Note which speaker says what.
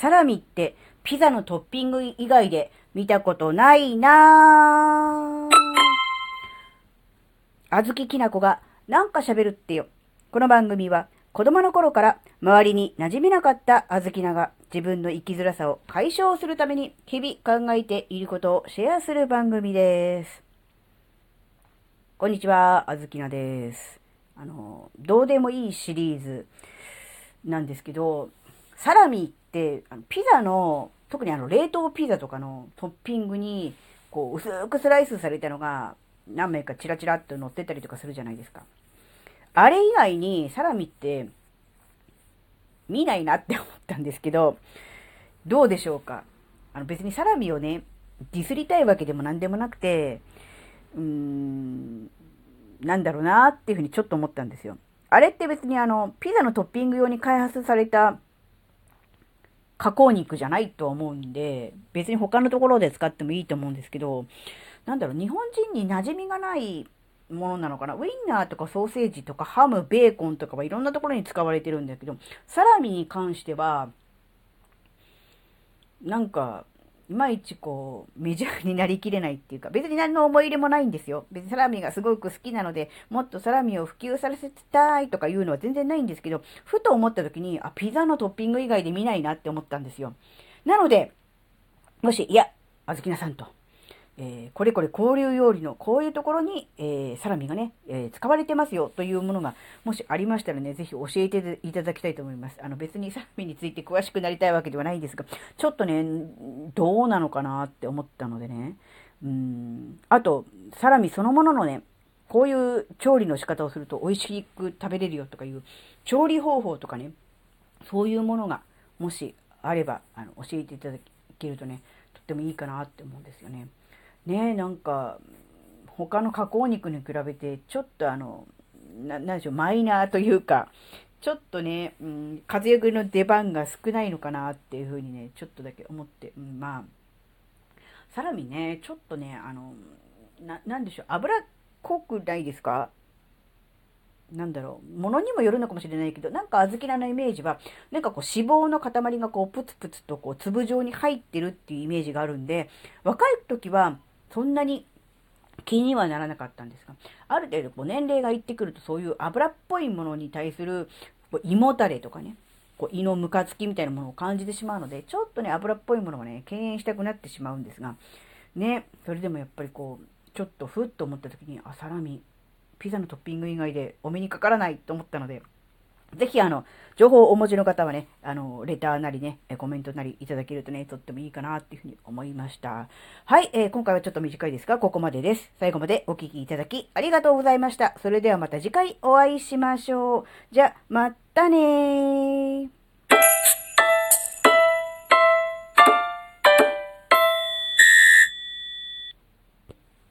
Speaker 1: サラミってピザのトッピング以外で見たことないなぁ。あずききなこがなんか喋るってよ。この番組は子供の頃から周りに馴染めなかったあずきなが自分の生きづらさを解消するために日々考えていることをシェアする番組です。こんにちは、あずきなです。あの、どうでもいいシリーズなんですけど、サラミってあのピザの特にあの冷凍ピザとかのトッピングにこう薄くスライスされたのが何枚かチラチラっと乗ってたりとかするじゃないですか。あれ以外にサラミって見ないなって思ったんですけど、どうでしょうか？あの別にサラミをね、ディスりたいわけでも何でもなくて、うーん、なんだろうなっていうふうにちょっと思ったんですよ。あれって別にあの、ピザのトッピング用に開発された加工肉じゃないと思うんで、別に他のところで使ってもいいと思うんですけど、なんだろう、日本人に馴染みがないものなのかな？ウインナーとかソーセージとかハム、ベーコンとかはいろんなところに使われてるんだけど、サラミに関しては、なんか、いまいちこう、メジャーになりきれないっていうか、別に何の思い入れもないんですよ。別にサラミがすごく好きなので、もっとサラミを普及させたいとかいうのは全然ないんですけど、ふと思った時に、あ、ピザのトッピング以外で見ないなって思ったんですよ。なので、もし、いや、あずきなさんと、えー、これこれ交流料理のこういうところに、えー、サラミがね、えー、使われてますよというものがもしありましたらね、ぜひ教えていただきたいと思います。あの別にサラミについて詳しくなりたいわけではないんですが、ちょっとね、どうなのかなって思ったのでね。うん。あと、サラミそのもののね、こういう調理の仕方をすると美味しく食べれるよとかいう調理方法とかね、そういうものがもしあればあの教えていただけるとね、とってもいいかなって思うんですよね。ねなんか他の加工肉に比べてちょっとあのななんでしょうマイナーというかちょっとね、うん、風よけの出番が少ないのかなっていうふうにねちょっとだけ思って、うん、まあサラミねちょっとねあのななんでしょう脂っこくないですか？なんだろう、ものにもよるのかもしれないけど、なんか小豆菜のイメージは、なんかこう脂肪の塊がこうプツプツとこう粒状に入ってるっていうイメージがあるんで、若い時はそんなに気にはならなかったんですが、ある程度こう年齢がいってくるとそういう油っぽいものに対する胃もたれとかね、こう胃のムカつきみたいなものを感じてしまうので、ちょっとね、油っぽいものをね、敬遠したくなってしまうんですが、ね、それでもやっぱりこう、ちょっとふっと思った時に、あ、サラミ、ピザのトッピング以外でお目にかからないと思ったので、ぜひ、あの、情報をお持ちの方はね、あの、レターなりね、コメントなりいただけるとね、とってもいいかなっていうふうに思いました。はい、えー、今回はちょっと短いですが、ここまでです。最後までお聴きいただきありがとうございました。それではまた次回お会いしましょう。じゃ、またねー。